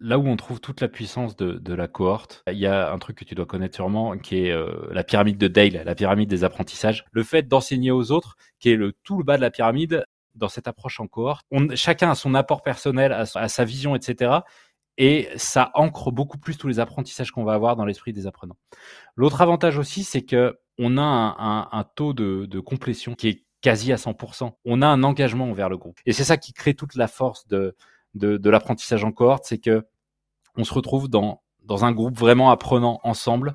là où on trouve toute la puissance de, la cohorte, il y a un truc que tu dois connaître sûrement, qui est euh, la pyramide de Dale, la pyramide des apprentissages. Le fait d'enseigner aux autres, qui est le tout le bas de la pyramide, dans cette approche en cohorte, chacun a son apport personnel, à, sa vision, etc. Et ça ancre beaucoup plus tous les apprentissages qu'on va avoir dans l'esprit des apprenants. L'autre avantage aussi, c'est que on a un, taux de, de complétion qui est quasi à 100%. On a un engagement envers le groupe. Et c'est ça qui crée toute la force de, de, l'apprentissage en cohorte, c'est que on se retrouve dans, dans un groupe vraiment apprenant ensemble.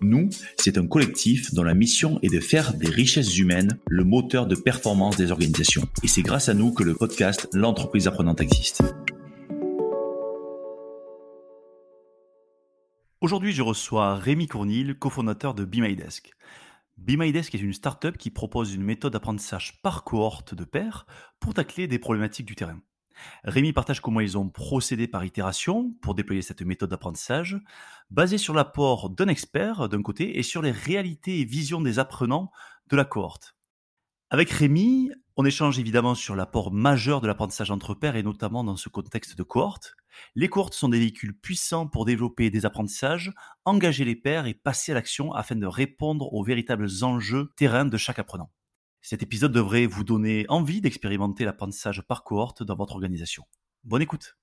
Nous, c'est un collectif dont la mission est de faire des richesses humaines le moteur de performance des organisations. Et c'est grâce à nous que le podcast L'entreprise apprenante existe. Aujourd'hui, je reçois Rémi Cournil, cofondateur de Be My est une startup qui propose une méthode d'apprentissage par cohorte de pairs pour tacler des problématiques du terrain. Rémi partage comment ils ont procédé par itération pour déployer cette méthode d'apprentissage, basée sur l'apport d'un expert d'un côté et sur les réalités et visions des apprenants de la cohorte. Avec Rémi, on échange évidemment sur l'apport majeur de l'apprentissage entre pairs et notamment dans ce contexte de cohorte. Les cohortes sont des véhicules puissants pour développer des apprentissages, engager les pairs et passer à l'action afin de répondre aux véritables enjeux terrain de chaque apprenant. Cet épisode devrait vous donner envie d'expérimenter l'apprentissage par cohorte dans votre organisation. Bonne écoute.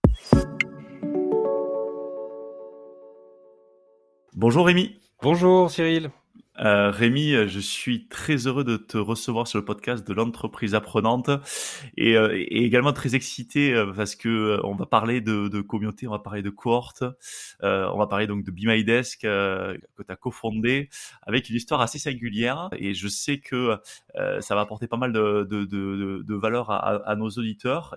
Bonjour Rémi. Bonjour Cyril. Euh, Rémi, je suis très heureux de te recevoir sur le podcast de l'entreprise apprenante et, euh, également très excité euh, parce que on va parler de, communauté, on va parler de cohorte, on va parler donc de Be My Desk que tu as cofondé avec une histoire assez singulière et je sais que ça va apporter pas mal de, de, valeur à, nos auditeurs.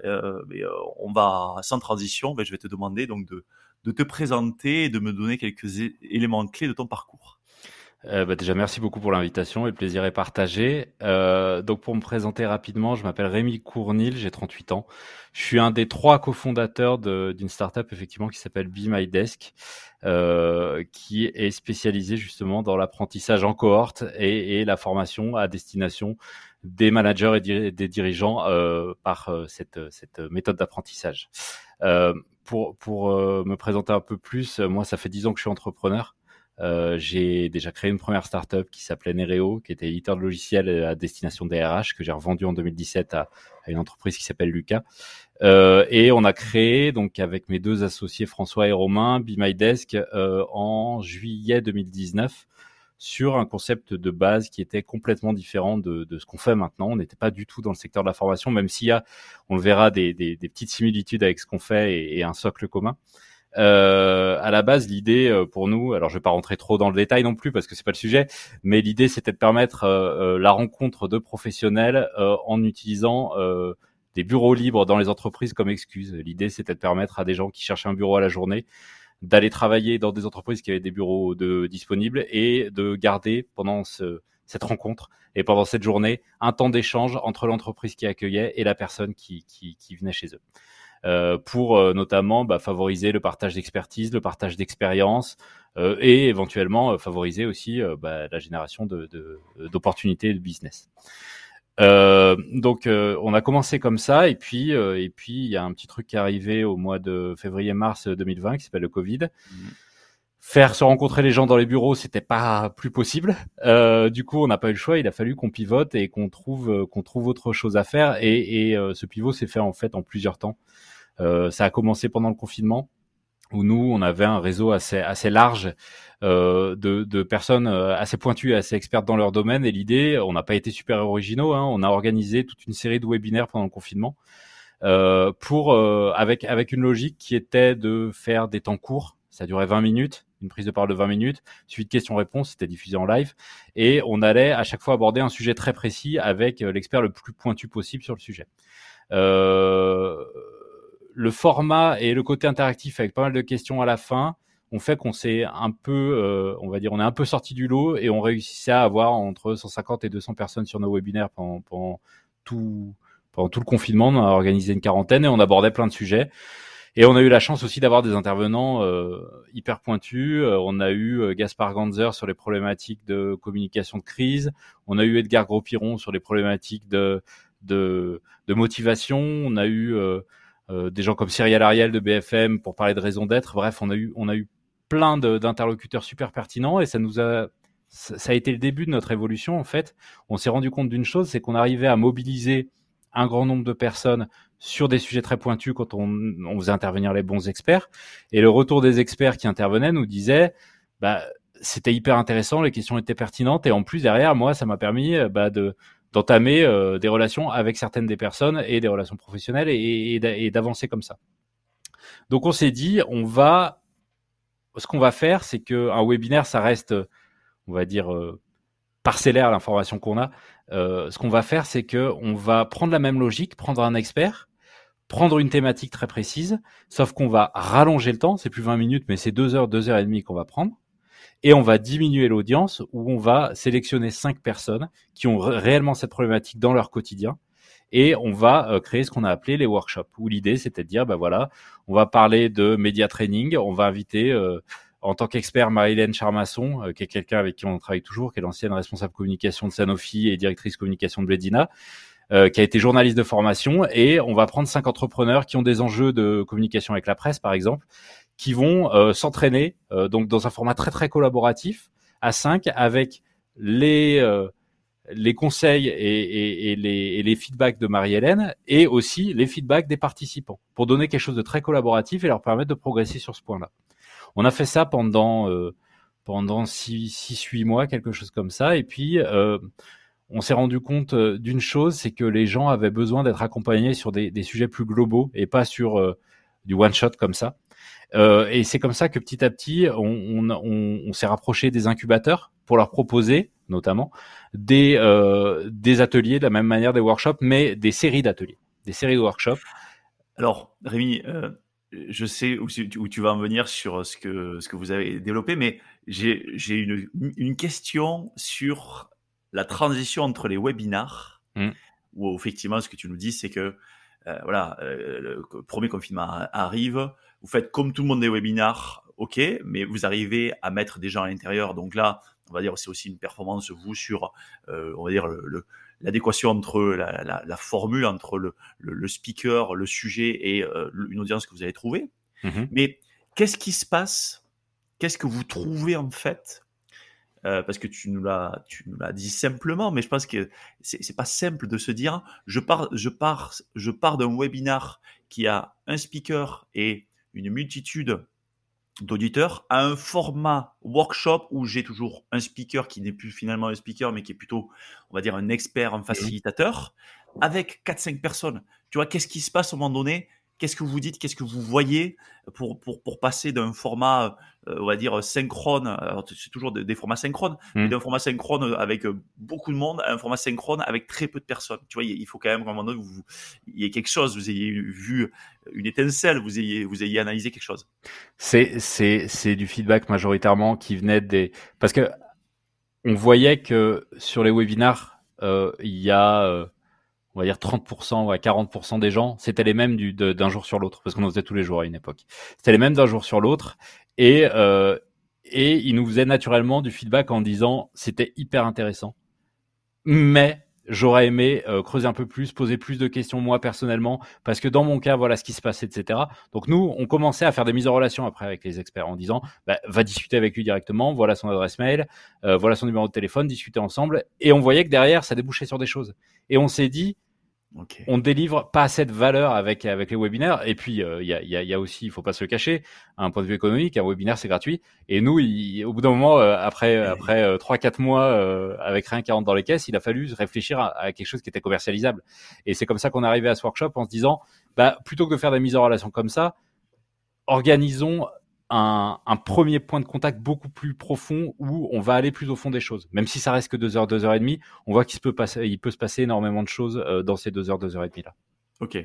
mais on va sans transition, mais je vais te demander donc de, de te présenter et de me donner quelques éléments clés de ton parcours. Euh, bah déjà, merci beaucoup pour l'invitation et le plaisir est partagé. Euh, donc, pour me présenter rapidement, je m'appelle Rémi Cournil, j'ai 38 ans. Je suis un des trois cofondateurs d'une startup effectivement qui s'appelle Be My Desk, euh, qui est spécialisée justement dans l'apprentissage en cohorte et, la formation à destination des managers et des dirigeants euh, par euh, cette, cette méthode d'apprentissage. Euh, pour pour me présenter un peu plus, moi, ça fait 10 ans que je suis entrepreneur. Euh, j'ai déjà créé une première startup qui s'appelait Nereo, qui était éditeur de logiciels à destination des RH, que j'ai revendu en 2017 à, à, une entreprise qui s'appelle Lucas. Euh, et on a créé, donc avec mes deux associés François et Romain, Be My Desk euh, en juillet 2019 sur un concept de base qui était complètement différent de, de ce qu'on fait maintenant. On n'était pas du tout dans le secteur de la formation, même s'il y a, on le verra, des, des, des petites similitudes avec ce qu'on fait et, et, un socle commun. Euh, à la base, l'idée euh, pour nous, alors je vais pas rentrer trop dans le détail non plus parce que c'est pas le sujet, mais l'idée c'était de permettre euh, euh, la rencontre de professionnels en utilisant des bureaux libres dans les entreprises comme excuse. L'idée c'était de permettre à des gens qui cherchaient un bureau à la journée d'aller travailler dans des entreprises qui avaient des bureaux de, disponibles et de garder pendant ce, cette rencontre et pendant cette journée un temps d'échange entre l'entreprise qui accueillait et la personne qui venait chez eux. Euh, pour euh, notamment bah, favoriser le partage d'expertise, le partage d'expérience euh, et éventuellement favoriser aussi bah, la génération d'opportunités de, de, business. Euh, donc on a commencé comme ça et puis et puis il y a un petit truc qui est arrivé au mois de février-mars 2020 qui s'appelle le Covid. Mmh. Faire se rencontrer les gens dans les bureaux, c'était pas plus possible. Du coup, on n'a pas eu le choix. Il a fallu qu'on pivote et qu'on trouve qu'on trouve autre chose à faire. Et, et ce pivot s'est fait en fait en plusieurs temps. Euh, ça a commencé pendant le confinement où nous, on avait un réseau assez, assez large euh, de, de, personnes euh, assez pointues, assez expertes dans leur domaine. Et l'idée, on n'a pas été super originaux, hein, on a organisé toute une série de webinaires pendant le confinement euh, pour euh, avec avec une logique qui était de faire des temps courts. Ça durait 20 minutes, une prise de parole de 20 minutes, suivi de questions-réponses, c'était diffusé en live, et on allait à chaque fois aborder un sujet très précis avec l'expert le plus pointu possible sur le sujet. Euh, le format et le côté interactif avec pas mal de questions à la fin ont fait qu'on s'est un peu, euh, on va dire, on est un peu sorti du lot et on réussissait à avoir entre 150 et 200 personnes sur nos webinaires pendant, pendant tout pendant tout le confinement. On a organisé une quarantaine et on abordait plein de sujets. Et on a eu la chance aussi d'avoir des intervenants euh, hyper pointus. Euh, on a eu euh, Gaspard Ganzer sur les problématiques de communication de crise. On a eu Edgar Gros-Piron sur les problématiques de, de, de motivation. On a eu des gens comme Cyril Ariel de BFM pour parler de raison d'être. Bref, on a eu, on a eu plein d'interlocuteurs super pertinents et ça nous a ça a été le début de notre évolution en fait. On s'est rendu compte d'une chose, c'est qu'on arrivait à mobiliser un grand nombre de personnes sur des sujets très pointus quand on, on, faisait intervenir les bons experts. Et le retour des experts qui intervenaient nous disait, bah, c'était hyper intéressant, les questions étaient pertinentes et en plus derrière, moi, ça m'a permis euh, bah, de d'entamer euh, des relations avec certaines des personnes et des relations professionnelles et, et d'avancer comme ça. Donc on s'est dit, on va, ce qu'on va faire, c'est que un webinaire, ça reste, on va dire, euh, parcellaire l'information qu'on a. Euh, ce qu'on va faire, c'est que on va prendre la même logique, prendre un expert, prendre une thématique très précise, sauf qu'on va rallonger le temps, c'est plus 20 minutes, mais c'est 2 heures, 2 heures et demie qu'on va prendre, et on va diminuer l'audience, où on va sélectionner 5 personnes qui ont réellement cette problématique dans leur quotidien, et on va euh, créer ce qu'on a appelé les workshops, où l'idée c'était de dire, ben voilà, on va parler de média training, on va inviter... Euh, en tant qu'expert, Marie-Hélène Charmasson, euh, qui est quelqu'un avec qui on travaille toujours, qui est l'ancienne responsable communication de Sanofi et directrice communication de Bledina, euh, qui a été journaliste de formation. Et on va prendre cinq entrepreneurs qui ont des enjeux de communication avec la presse, par exemple, qui vont euh, s'entraîner donc dans un format très très collaboratif à cinq avec les les conseils et, et, et, les, et, les, feedbacks de Marie-Hélène et aussi les feedbacks des participants pour donner quelque chose de très collaboratif et leur permettre de progresser sur ce point-là. On a fait ça pendant euh, pendant six, huit mois, quelque chose comme ça. Et puis, euh, on s'est rendu compte euh, d'une chose, c'est que les gens avaient besoin d'être accompagnés sur des, sujets plus globaux et pas sur du one shot comme ça. Et c'est comme ça que petit à petit, on, s'est rapproché des incubateurs pour leur proposer, notamment, des, des ateliers de la même manière des workshops, mais des séries d'ateliers, des séries de workshops. Alors, Rémi, je sais où, tu vas en venir sur ce que, ce que vous avez développé, mais j'ai une, une, question sur la transition entre les webinars, mmh. où effectivement, ce que tu nous dis, c'est que euh, voilà, euh, le premier confinement arrive, vous faites comme tout le monde des webinars, ok, mais vous arrivez à mettre des gens à l'intérieur. Donc là, on va dire, c'est aussi une performance, vous, sur, euh, on va dire, le l'adéquation entre la, la, la, formule, entre le, le, speaker, le sujet et euh, une audience que vous avez trouvée. Mmh Mais qu'est-ce qui se passe? Qu'est-ce que vous trouvez en fait? Euh, parce que tu nous l'as, tu nous l'as dit simplement, mais je pense que c'est, c'est pas simple de se dire, je pars, je pars, je pars d'un webinar qui a un speaker et une multitude d'auditeurs à un format workshop où j'ai toujours un speaker qui n'est plus finalement un speaker, mais qui est plutôt, on va dire, un expert, un facilitateur, avec 4-5 personnes. Tu vois, qu'est-ce qui se passe au moment donné? Qu'est-ce que vous dites Qu'est-ce que vous voyez pour, pour, pour passer d'un format, euh, on va dire, synchrone, c'est toujours des, formats synchrones, mais mmh. d'un format synchrone avec euh, beaucoup de monde à un format synchrone avec très peu de personnes. Tu vois, il faut quand même qu'à un moment donné, vous, il y ait quelque chose, vous ayez vu une étincelle, vous ayez, vous ayez analysé quelque chose. C'est, c'est, c'est du feedback majoritairement qui venait des... Parce que on voyait que sur les webinars, euh, il y a on va dire 30% ou 40% des gens, c'était les mêmes du, d'un jour sur l'autre, parce qu'on en faisait tous les jours à une époque. C'était les mêmes d'un jour sur l'autre, et, euh, et ils nous faisaient naturellement du feedback en disant c'était hyper intéressant, mais j'aurais aimé euh, creuser un peu plus, poser plus de questions moi personnellement, parce que dans mon cas, voilà ce qui se passe, etc. Donc nous, on commençait à faire des mises en relation après avec les experts en disant, bah, va discuter avec lui directement, voilà son adresse mail, euh, voilà son numéro de téléphone, discuter ensemble, et on voyait que derrière, ça débouchait sur des choses. Et on s'est dit, Okay. On délivre pas assez de valeur avec avec les webinaires. Et puis il euh, y, a, y, a, y, a, aussi, il faut pas se le cacher, un point de vue économique, un webinaire c'est gratuit. Et nous, au bout d'un moment, euh, après après euh, trois quatre mois avec rien qui rentre dans les caisses, il a fallu réfléchir à, quelque chose qui était commercialisable. Et c'est comme ça qu'on est arrivé à ce workshop en se disant, bah plutôt que de faire des mises en relation comme ça, organisons un, un, premier point de contact beaucoup plus profond où on va aller plus au fond des choses. Même si ça reste que deux heures, deux heures et demie, on voit qu'il peut passer, il peut se passer énormément de choses euh, dans ces deux heures, deux heures et demie là. Ok,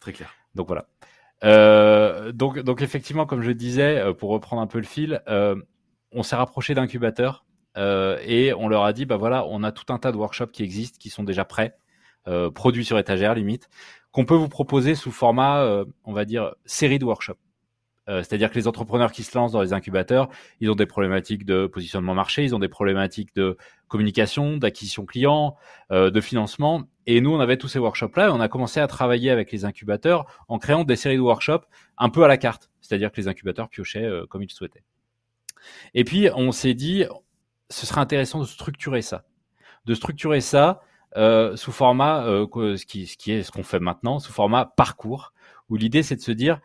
très clair. Donc voilà. Euh, donc, donc effectivement, comme je disais, euh, pour reprendre un peu le fil, euh, on s'est rapproché d'incubateurs et on leur a dit, bah voilà, on a tout un tas de workshops qui existent, qui sont déjà prêts, produits sur étagère limite, qu'on peut vous proposer sous format, on va dire, série de workshops. Euh, c'est-à-dire que les entrepreneurs qui se lancent dans les incubateurs, ils ont des problématiques de positionnement marché, ils ont des problématiques de communication, d'acquisition client, euh, de financement. Et nous, on avait tous ces workshops-là et on a commencé à travailler avec les incubateurs en créant des séries de workshops un peu à la carte. C'est-à-dire que les incubateurs piochaient euh, comme ils souhaitaient. Et puis, on s'est dit, ce serait intéressant de structurer ça. De structurer ça sous format, ce, qui, est ce qu'on fait maintenant, sous format parcours, où l'idée, c'est de se dire,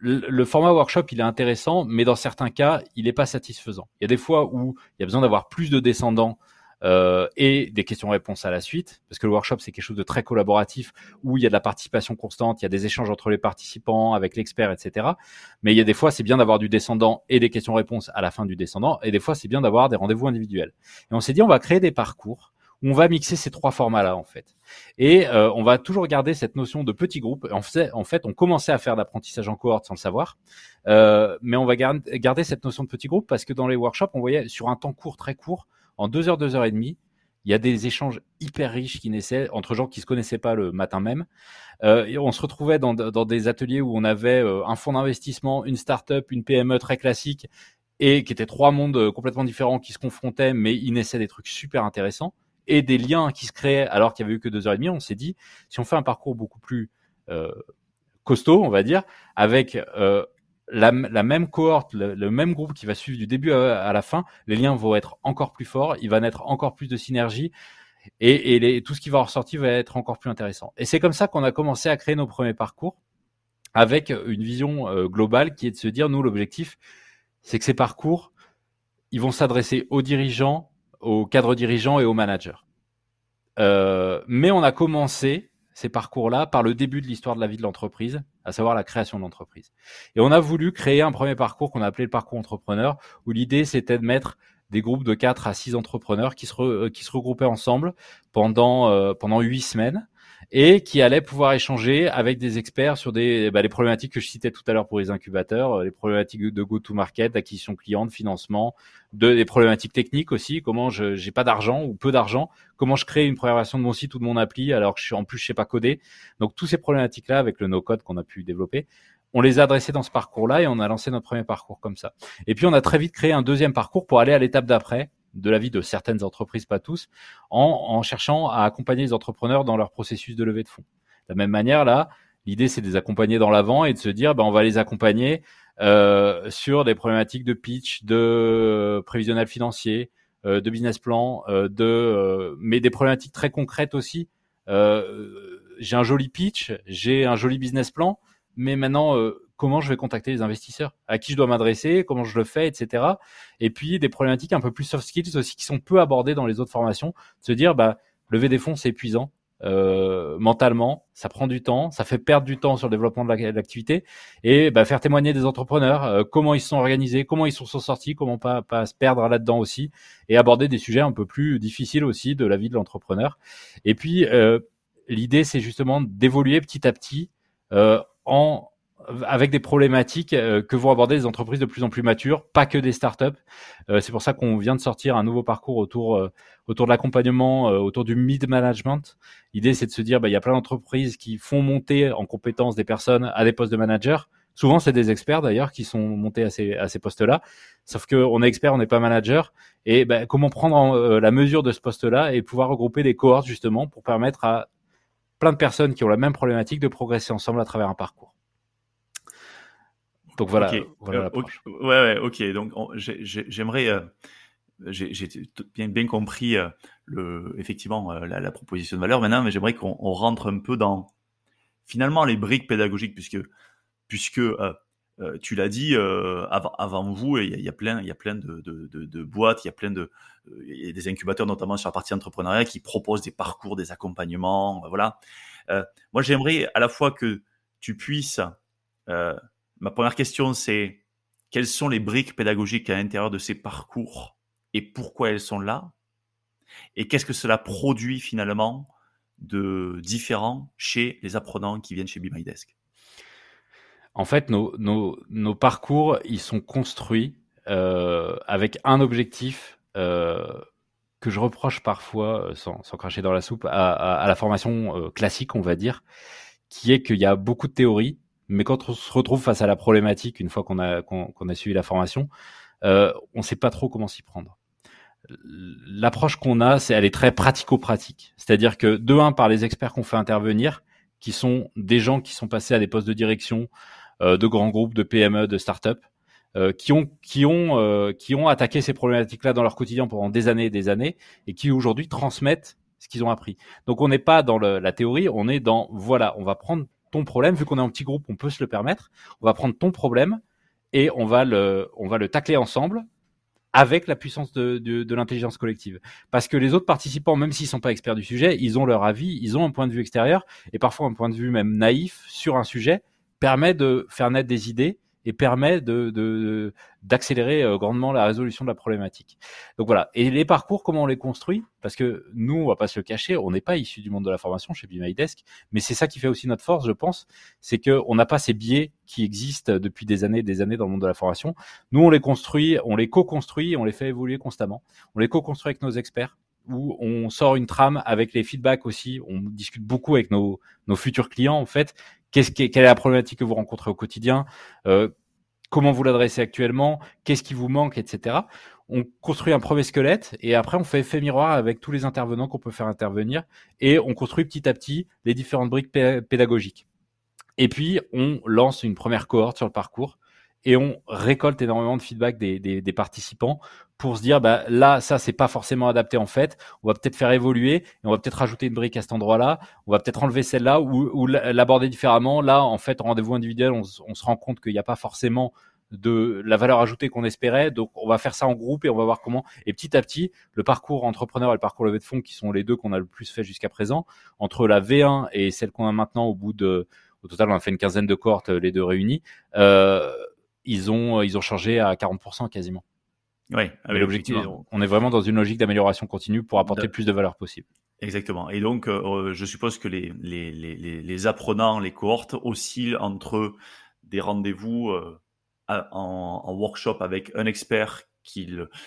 le, format workshop, il est intéressant, mais dans certains cas, il n'est pas satisfaisant. Il y a des fois où il y a besoin d'avoir plus de descendants euh, et des questions-réponses à la suite, parce que le workshop, c'est quelque chose de très collaboratif, où il y a de la participation constante, il y a des échanges entre les participants, avec l'expert, etc. Mais il y a des fois, c'est bien d'avoir du descendant et des questions-réponses à la fin du descendant, et des fois, c'est bien d'avoir des rendez-vous individuels. Et on s'est dit, on va créer des parcours on va mixer ces trois formats-là en fait. Et euh, on va toujours garder cette notion de petit groupe. En fait, on commençait à faire d'apprentissage en cohorte sans le savoir, euh, mais on va garder cette notion de petit groupe parce que dans les workshops, on voyait sur un temps court, très court, en deux heures, deux heures et demie, il y a des échanges hyper riches qui naissaient entre gens qui se connaissaient pas le matin même. Euh, on se retrouvait dans, dans, des ateliers où on avait un fonds d'investissement, une start-up, une PME très classique et qui étaient trois mondes complètement différents qui se confrontaient, mais ils naissaient des trucs super intéressants et des liens qui se créaient alors qu'il y avait eu que deux heures et demie, on s'est dit, si on fait un parcours beaucoup plus euh, costaud, on va dire, avec euh, la, même cohorte, le, même groupe qui va suivre du début à, la fin, les liens vont être encore plus forts, il va naître encore plus de synergie et, tout ce qui va ressortir va être encore plus intéressant. Et c'est comme ça qu'on a commencé à créer nos premiers parcours avec une vision euh, globale qui est de se dire, nous, l'objectif, c'est que ces parcours, ils vont s'adresser aux dirigeants, aux cadres dirigeants et aux managers. Euh, mais on a commencé ces parcours-là par le début de l'histoire de la vie de l'entreprise, à savoir la création de l'entreprise. Et on a voulu créer un premier parcours qu'on a appelé le parcours entrepreneur, où l'idée c'était de mettre des groupes de 4 à 6 entrepreneurs qui se, euh, qui se regroupaient ensemble pendant, euh, pendant 8 semaines et qui allait pouvoir échanger avec des experts sur des bah, les problématiques que je citais tout à l'heure pour les incubateurs, euh, les problématiques de go-to-market, d'acquisition client, de financement, de, des problématiques techniques aussi, comment je j'ai pas d'argent ou peu d'argent, comment je crée une première version de mon site ou de mon appli alors que je suis en plus je sais pas coder. Donc tous ces problématiques là avec le no-code qu'on a pu développer, on les a adressés dans ce parcours-là et on a lancé notre premier parcours comme ça. Et puis on a très vite créé un deuxième parcours pour aller à l'étape d'après, de la vie de certaines entreprises, pas tous, en, cherchant à accompagner les entrepreneurs dans leur processus de levée de fonds. De la même manière, là, l'idée c'est de les accompagner dans l'avant et de se dire, ben, on va les accompagner euh, sur des problématiques de pitch, de prévisionnel financier, euh, de business plan, euh, de, mais des problématiques très concrètes aussi. j'ai un joli pitch, j'ai un joli business plan, mais maintenant comment je vais contacter les investisseurs, à qui je dois m'adresser, comment je le fais, etc. Et puis des problématiques un peu plus soft skills aussi qui sont peu abordées dans les autres formations, se dire bah lever des fonds c'est épuisant. Euh, mentalement, ça prend du temps, ça fait perdre du temps sur le développement de l'activité et bah, faire témoigner des entrepreneurs, euh, comment ils se sont organisés, comment ils sont sortis, comment pas, pas se perdre là-dedans aussi et aborder des sujets un peu plus difficiles aussi de la vie de l'entrepreneur. Et puis euh, l'idée c'est justement d'évoluer petit à petit en avec des problématiques euh, que vont aborder les entreprises de plus en plus matures, pas que des startups. Euh, c'est pour ça qu'on vient de sortir un nouveau parcours autour euh, autour de l'accompagnement, autour du mid management. L'idée, c'est de se dire, bah, il y a plein d'entreprises qui font monter en compétences des personnes à des postes de manager. Souvent, c'est des experts d'ailleurs qui sont montés à ces, à ces postes-là. Sauf qu'on est expert, on n'est pas manager. Et bah, comment prendre la mesure de ce poste-là et pouvoir regrouper des cohortes justement pour permettre à plein de personnes qui ont la même problématique de progresser ensemble à travers un parcours. Donc voilà. voilà euh, ouais, ouais, ok. Donc j'aimerais, euh, j'ai bien, bien compris euh, le, effectivement la, proposition de valeur maintenant, mais j'aimerais qu'on rentre un peu dans finalement les briques pédagogiques, puisque puisque tu l'as dit avant, avant, vous, il y, a, plein, il y a plein de, de, de, boîtes, il y a plein de, y a des incubateurs notamment sur la partie entrepreneuriat qui proposent des parcours, des accompagnements, voilà. moi, j'aimerais à la fois que tu puisses Ma première question, c'est quelles sont les briques pédagogiques à l'intérieur de ces parcours et pourquoi elles sont là? Et qu'est-ce que cela produit finalement de différent chez les apprenants qui viennent chez Be My Desk? En fait, nos, parcours, ils sont construits euh, avec un objectif euh, que je reproche parfois, euh, sans, cracher dans la soupe, à, la formation classique, on va dire, qui est qu'il y a beaucoup de théories, mais quand on se retrouve face à la problématique, une fois qu'on a, qu'on, a suivi la formation, euh, on ne sait pas trop comment s'y prendre l'approche qu'on a, c'est elle est très pratico-pratique. C'est-à-dire que de un par les experts qu'on fait intervenir, qui sont des gens qui sont passés à des postes de direction euh, de grands groupes, de PME, de start-up, euh, qui ont qui ont euh, qui ont attaqué ces problématiques-là dans leur quotidien pendant des années et des années, et qui aujourd'hui transmettent ce qu'ils ont appris. Donc on n'est pas dans le, la théorie, on est dans voilà, on va prendre ton problème, vu qu'on est en petit groupe, on peut se le permettre. On va prendre ton problème et on va le on va le tacler ensemble avec la puissance de, de, de l'intelligence collective. Parce que les autres participants, même s'ils sont pas experts du sujet, ils ont leur avis, ils ont un point de vue extérieur, et parfois un point de vue même naïf sur un sujet, permet de faire naître des idées et permet de d'accélérer euh, grandement la résolution de la problématique. Donc voilà. Et les parcours, comment on les construit? Parce que nous, on va pas se le cacher, on n'est pas issu du monde de la formation chez Be mais c'est ça qui fait aussi notre force, je pense, c'est que on n'a pas ces biais qui existent depuis des années, et des années dans le monde de la formation. Nous, on les construit, on les co-construit, on les fait évoluer constamment. On les co-construit avec nos experts où on sort une trame avec les feedbacks aussi. On discute beaucoup avec nos, nos futurs clients en fait Quelle est la problématique que vous rencontrez au quotidien euh, Comment vous l'adressez actuellement Qu'est-ce qui vous manque, etc. On construit un premier squelette et après on fait effet miroir avec tous les intervenants qu'on peut faire intervenir et on construit petit à petit les différentes briques pédagogiques. Et puis on lance une première cohorte sur le parcours et on récolte énormément de feedback des participants pour se dire bah là ça c'est pas forcément adapté en fait. On va peut-être faire évoluer et on va peut-être rajouter une brique à cet endroit-là. On va peut-être enlever celle-là ou, ou l'aborder différemment. Là en fait rendez-vous individuel on, on, se rend compte qu'il n'y a pas forcément de la valeur ajoutée qu'on espérait. Donc on va faire ça en groupe et on va voir comment. Et petit à petit le parcours entrepreneur et le parcours levée de fonds qui sont les deux qu'on a le plus fait jusqu'à présent entre la V1 et celle qu'on a maintenant au bout de au total on a fait une quinzaine de cohortes les deux réunis euh, ils ont ils ont changé à 40% quasiment oui, l'objectif, on est vraiment dans une logique d'amélioration continue pour apporter plus de valeur possible. Exactement. Et donc, euh, je suppose que les, les, les, les, apprenants, les cohortes oscillent entre des rendez-vous euh, en, en, workshop avec un expert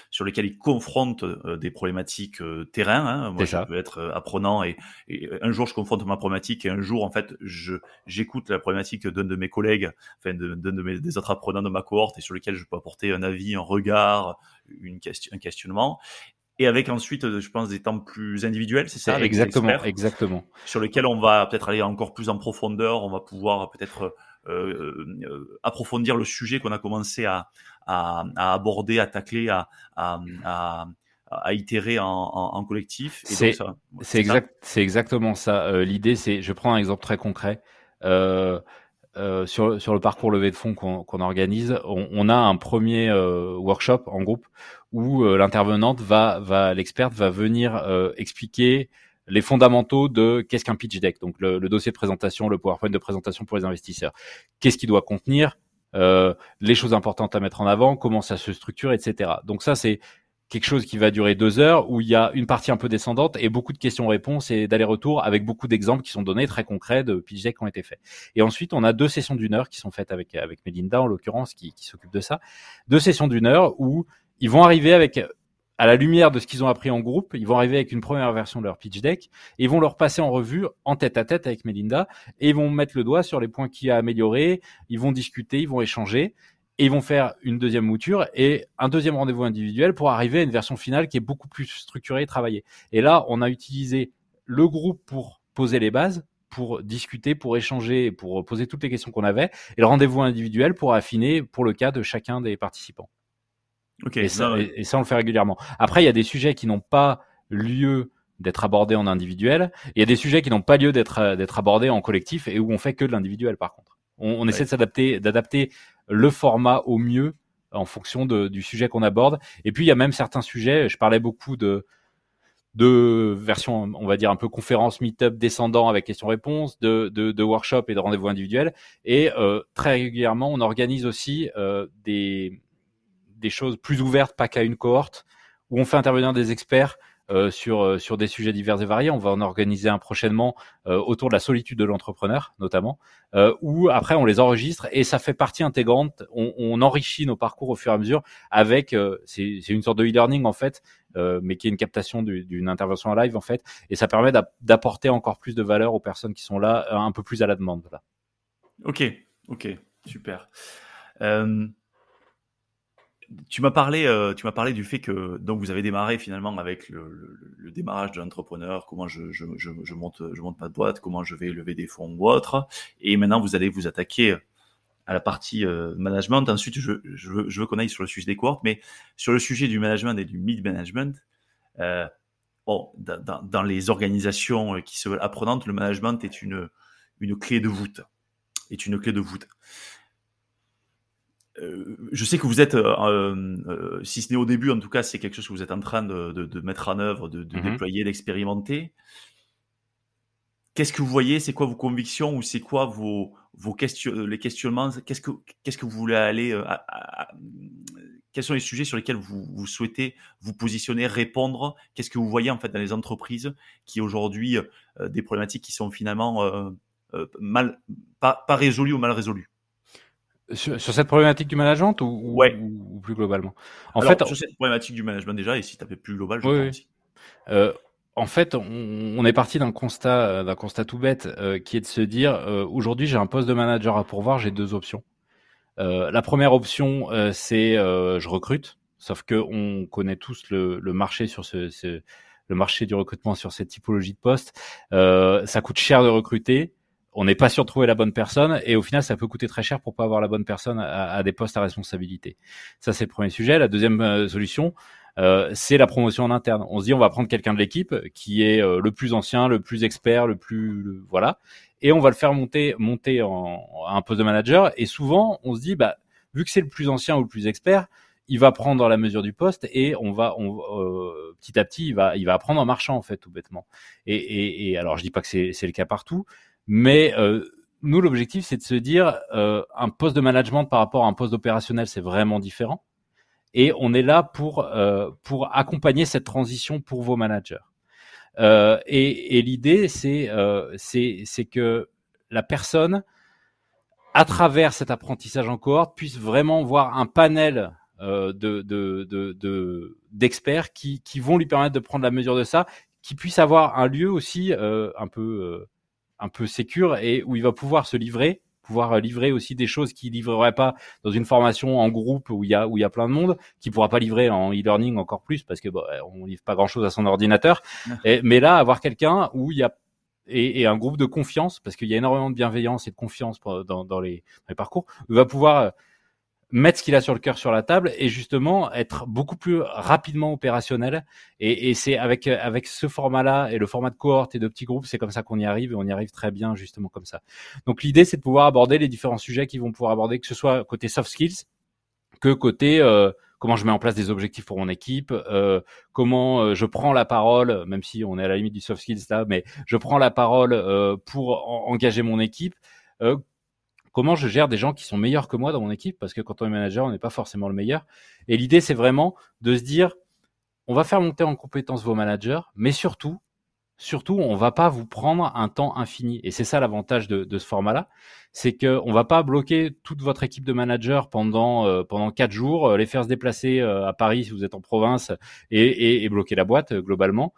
sur lesquels ils confrontent euh, des problématiques euh, terrain. Hein. Moi, je peux être euh, apprenant et, un jour je confronte ma problématique et un jour en fait je j'écoute la problématique d'un de mes collègues, enfin d'un de, mes des autres apprenants de ma cohorte et sur lesquels je peux apporter un avis, un regard, une question, un questionnement et avec ensuite, je pense, des temps plus individuels, c'est ça Exactement, exactement. Sur lesquels on va peut-être aller encore plus en profondeur, on va pouvoir peut-être approfondir le sujet qu'on a commencé à, à, à, aborder, à tacler, à, à, à itérer en, en, en collectif. C'est exact, c'est exactement ça. Euh, L'idée, c'est, je prends un exemple très concret. Euh, euh, sur, sur le parcours levé de fonds qu'on organise, on, on, a un premier euh, workshop en groupe où l'intervenante va, va l'experte va venir expliquer les fondamentaux de qu'est-ce qu'un pitch deck, donc le, le, dossier de présentation, le PowerPoint de présentation pour les investisseurs. Qu'est-ce qu'il doit contenir, euh, les choses importantes à mettre en avant, comment ça se structure, etc. Donc ça, c'est quelque chose qui va durer deux heures où il y a une partie un peu descendante et beaucoup de questions-réponses et d'aller-retour avec beaucoup d'exemples qui sont donnés très concrets de deck qui ont été faits. Et ensuite, on a deux sessions d'une heure qui sont faites avec avec Melinda en l'occurrence qui, qui s'occupe de ça. Deux sessions d'une heure où ils vont arriver avec à la lumière de ce qu'ils ont appris en groupe, ils vont arriver avec une première version de leur pitch deck et ils vont leur passer en revue en tête à tête avec Melinda et ils vont mettre le doigt sur les points qui a amélioré, ils vont discuter, ils vont échanger et ils vont faire une deuxième mouture et un deuxième rendez-vous individuel pour arriver à une version finale qui est beaucoup plus structurée et travaillée. Et là, on a utilisé le groupe pour poser les bases, pour discuter, pour échanger, pour poser toutes les questions qu'on avait, et le rendez-vous individuel pour affiner pour le cas de chacun des participants. Et ça, et, ça, on le fait régulièrement. Après, il y a des sujets qui n'ont pas lieu d'être abordés en individuel. Il y a des sujets qui n'ont pas lieu d'être euh, d'être abordés en collectif et où on fait que de l'individuel. Par contre, on, on essaie de s'adapter, d'adapter le format au mieux en fonction de, du sujet qu'on aborde. Et puis il y a même certains sujets. Je parlais beaucoup de de versions, on va dire un peu conférence, meet-up descendant avec questions-réponses, de, de, de workshop et de rendez-vous individuels. Et euh, très régulièrement, on organise aussi euh, des des choses plus ouvertes, pas qu'à une cohorte, où on fait intervenir des experts euh, sur euh, sur des sujets divers et variés. On va en organiser un prochainement euh, autour de la solitude de l'entrepreneur, notamment, où après on les enregistre et ça fait partie intégrante. On, on enrichit nos parcours au fur et à mesure avec c'est une sorte de e-learning en fait, mais qui est une captation d'une intervention en live en fait, et ça permet d'apporter encore plus de valeur aux personnes qui sont là, un peu plus à la demande. Voilà. Ok, ok, super. Tu m'as parlé, euh, tu m'as parlé du fait que donc vous avez démarré finalement avec le, démarrage de l'entrepreneur, comment je, monte, je monte ma boîte, comment je vais lever des fonds ou autre, et maintenant vous allez vous attaquer à la partie euh, management. Ensuite, je, veux, qu'on aille sur le sujet des cohortes, mais sur le sujet du management et du mid management. Euh, dans, les organisations qui se veulent apprenantes, le management est une une clé de voûte, est une clé de voûte. Euh, je sais que vous êtes, euh, euh, si ce n'est au début, en tout cas, c'est quelque chose que vous êtes en train de, de, de mettre en œuvre, de, de mmh déployer, d'expérimenter. Qu'est-ce que vous voyez? C'est quoi vos convictions ou c'est quoi vos, vos questions, les questionnements? Qu'est-ce que qu'est-ce que vous voulez aller à, à, Quels sont les sujets sur lesquels vous, vous souhaitez vous positionner, répondre? Qu'est-ce que vous voyez en fait dans les entreprises qui aujourd'hui des problématiques qui sont finalement mal pas, pas résolues ou mal résolues? Sur, sur, cette problématique du management ou, ouais. ou, plus globalement? En Alors, fait, sur cette problématique du management déjà, et si tu plus global, je oui. Euh, en fait, on, on est parti d'un constat, d'un constat tout bête, euh, qui est de se dire euh, aujourd'hui, j'ai un poste de manager à pourvoir, j'ai deux options. Euh, la première option, euh, c'est je recrute, sauf que on connaît tous le, le marché sur ce, ce, le marché du recrutement sur cette typologie de poste. ça coûte cher de recruter on n'est pas sûr de trouver la bonne personne et au final ça peut coûter très cher pour pas avoir la bonne personne à, des postes à responsabilité. Ça c'est le premier sujet. La deuxième euh, solution, euh, c'est la promotion en interne. On se dit on va prendre quelqu'un de l'équipe qui est euh, le plus ancien, le plus expert, le plus voilà, et on va le faire monter monter en, un poste de manager. Et souvent on se dit bah vu que c'est le plus ancien ou le plus expert, il va prendre la mesure du poste et on va on, petit à petit il va il va apprendre en marchant en fait tout bêtement. Et, et, alors je dis pas que c'est le cas partout, mais euh, nous, l'objectif, c'est de se dire, euh, un poste de management par rapport à un poste opérationnel, c'est vraiment différent. Et on est là pour, euh, pour accompagner cette transition pour vos managers. Euh, et, et l'idée, c'est euh, que la personne, à travers cet apprentissage en cohorte, puisse vraiment voir un panel de d'experts de, de, qui, qui vont lui permettre de prendre la mesure de ça, qui puisse avoir un lieu aussi un peu un peu sécure et où il va pouvoir se livrer, pouvoir euh, livrer aussi des choses qu'il livrerait pas dans une formation en groupe où il y a où il y a plein de monde, qui pourra pas livrer en e-learning encore plus parce que bon, on livre pas grand chose à son ordinateur. Et, mais là, avoir quelqu'un où il y a et, et, un groupe de confiance, parce qu'il y a énormément de bienveillance et de confiance dans, dans, les, dans les parcours, va pouvoir euh, mettre ce qu'il a sur le cœur sur la table et justement être beaucoup plus rapidement opérationnel. Et, et c'est avec avec ce format-là et le format de cohorte et de petits groupes, c'est comme ça qu'on y arrive et on y arrive très bien justement comme ça. Donc l'idée, c'est de pouvoir aborder les différents sujets qu'ils vont pouvoir aborder, que ce soit côté soft skills, que côté euh, comment je mets en place des objectifs pour mon équipe, euh, comment euh, je prends la parole, même si on est à la limite du soft skills là, mais je prends la parole euh, pour engager mon équipe comment je gère des gens qui sont meilleurs que moi dans mon équipe, parce que quand on est manager, on n'est pas forcément le meilleur. Et l'idée, c'est vraiment de se dire, on va faire monter en compétence vos managers, mais surtout, surtout, on va pas vous prendre un temps infini. Et c'est ça l'avantage de, ce format-là, c'est que on va pas bloquer toute votre équipe de managers pendant euh, quatre jours, euh, les faire se déplacer euh, à Paris si vous êtes en province et, bloquer la boîte globalement,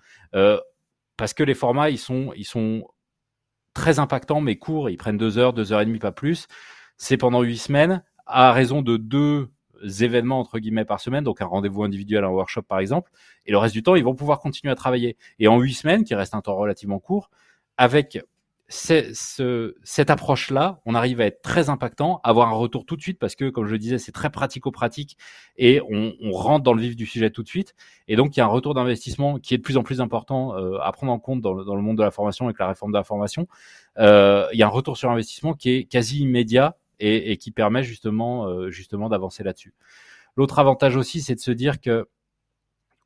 parce que les formats ils ils sont très impactant, mais court. Ils prennent deux heures, deux heures et demie, pas plus. C'est pendant huit semaines, à raison de deux événements entre guillemets par semaine, donc un rendez-vous individuel, un workshop par exemple, et le reste du temps, ils vont pouvoir continuer à travailler. Et en huit semaines, qui reste un temps relativement court, avec ce, cette approche-là, on arrive à être très impactant, avoir un retour tout de suite parce que, comme je disais, c'est très pratico-pratique et on, rentre dans le vif du sujet tout de suite. Et donc, il y a un retour d'investissement qui est de plus en plus important euh, à prendre en compte dans le, monde de la formation avec la réforme de la formation. Euh, il y a un retour sur investissement qui est quasi immédiat et, et qui permet justement, euh, justement d'avancer là-dessus. L'autre avantage aussi, c'est de se dire que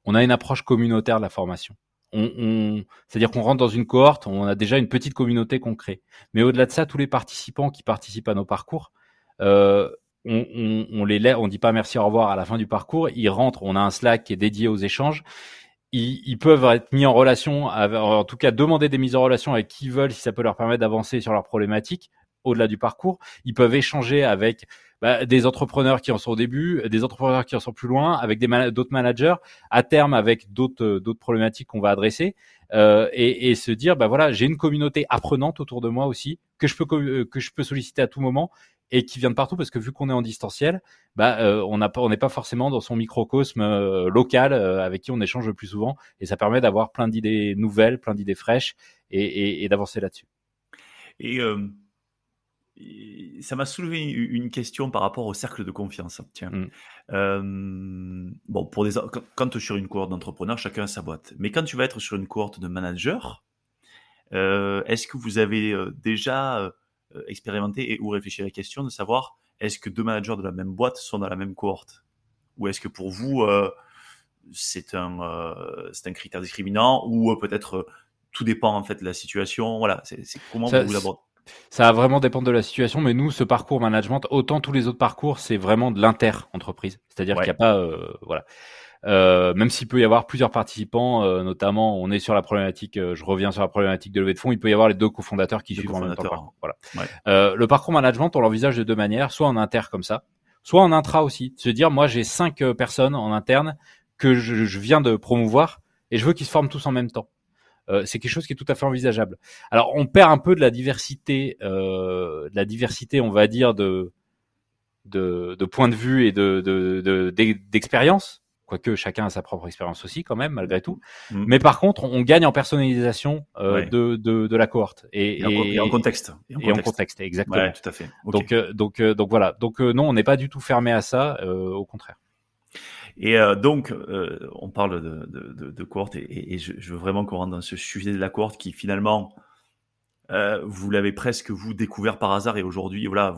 on a une approche communautaire de la formation on, c'est-à-dire qu'on rentre dans une cohorte, on a déjà une petite communauté qu'on crée. Mais au-delà de ça, tous les participants qui participent à nos parcours, euh, on, on, on, les on dit pas merci au revoir à la fin du parcours, ils rentrent, on a un Slack qui est dédié aux échanges ils, peuvent être mis en relation, en tout cas demander des mises en relation avec qui veulent si ça peut leur permettre d'avancer sur leurs problématiques au-delà du parcours. Ils peuvent échanger avec bah, des entrepreneurs qui en sont au début, des entrepreneurs qui en sont plus loin, avec d'autres managers, à terme avec d'autres d'autres problématiques qu'on va adresser, euh, et, et, se dire bah voilà j'ai une communauté apprenante autour de moi aussi que je peux que je peux solliciter à tout moment et qui vient de partout parce que vu qu'on est en distanciel, bah euh, on n'a pas on n'est pas forcément dans son microcosme euh, local euh, avec qui on échange le plus souvent et ça permet d'avoir plein d'idées nouvelles, plein d'idées fraîches et, et, et d'avancer là-dessus. Et ça m'a soulevé une question par rapport au cercle de confiance. Tiens. Mmh. bon, pour des, quand, tu es sur une cohorte d'entrepreneurs, chacun a sa boîte. Mais quand tu vas être sur une cohorte de managers, est-ce que vous avez déjà expérimenté et ou réfléchi à la question de savoir est-ce que deux managers de la même boîte sont dans la même cohorte? Ou est-ce que pour vous, c'est un, c'est un critère discriminant ou peut-être tout dépend en fait de la situation Voilà, c'est comment vous l'abordez? Ça va vraiment dépendre de la situation, mais nous, ce parcours management, autant tous les autres parcours, c'est vraiment de l'inter-entreprise. C'est-à-dire qu'il n'y a pas, euh, voilà. Euh, même s'il peut y avoir plusieurs participants, euh, notamment, on est sur la problématique, euh, je reviens sur la problématique de levée de fonds, il peut y avoir les deux cofondateurs qui suivent en même temps. Voilà. Euh, le parcours management, on l'envisage de deux manières, soit en inter comme ça, soit en intra aussi. Se dire, moi, j'ai cinq personnes en interne que je, je viens de promouvoir et je veux qu'ils se forment tous en même temps. Euh, c'est quelque chose qui est tout à fait envisageable. Alors on perd un peu de la diversité, euh, de la diversité, on va dire de de, de points de vue et de d'expérience. De, quoique chacun a sa propre expérience aussi quand même malgré tout. Mmh. Mais par contre, on gagne en personnalisation euh, de, de, de, la cohorte et, et, en, contexte. Et en contexte, exactement. Ouais, tout à fait. Donc euh, donc euh, donc voilà. Donc non, on n'est pas du tout fermé à ça, au contraire. Et euh, donc, euh, on parle de, de, cohorte et, je, veux vraiment qu'on rentre dans ce sujet de la cohorte qui finalement, euh, vous l'avez presque vous découvert par hasard et aujourd'hui, voilà,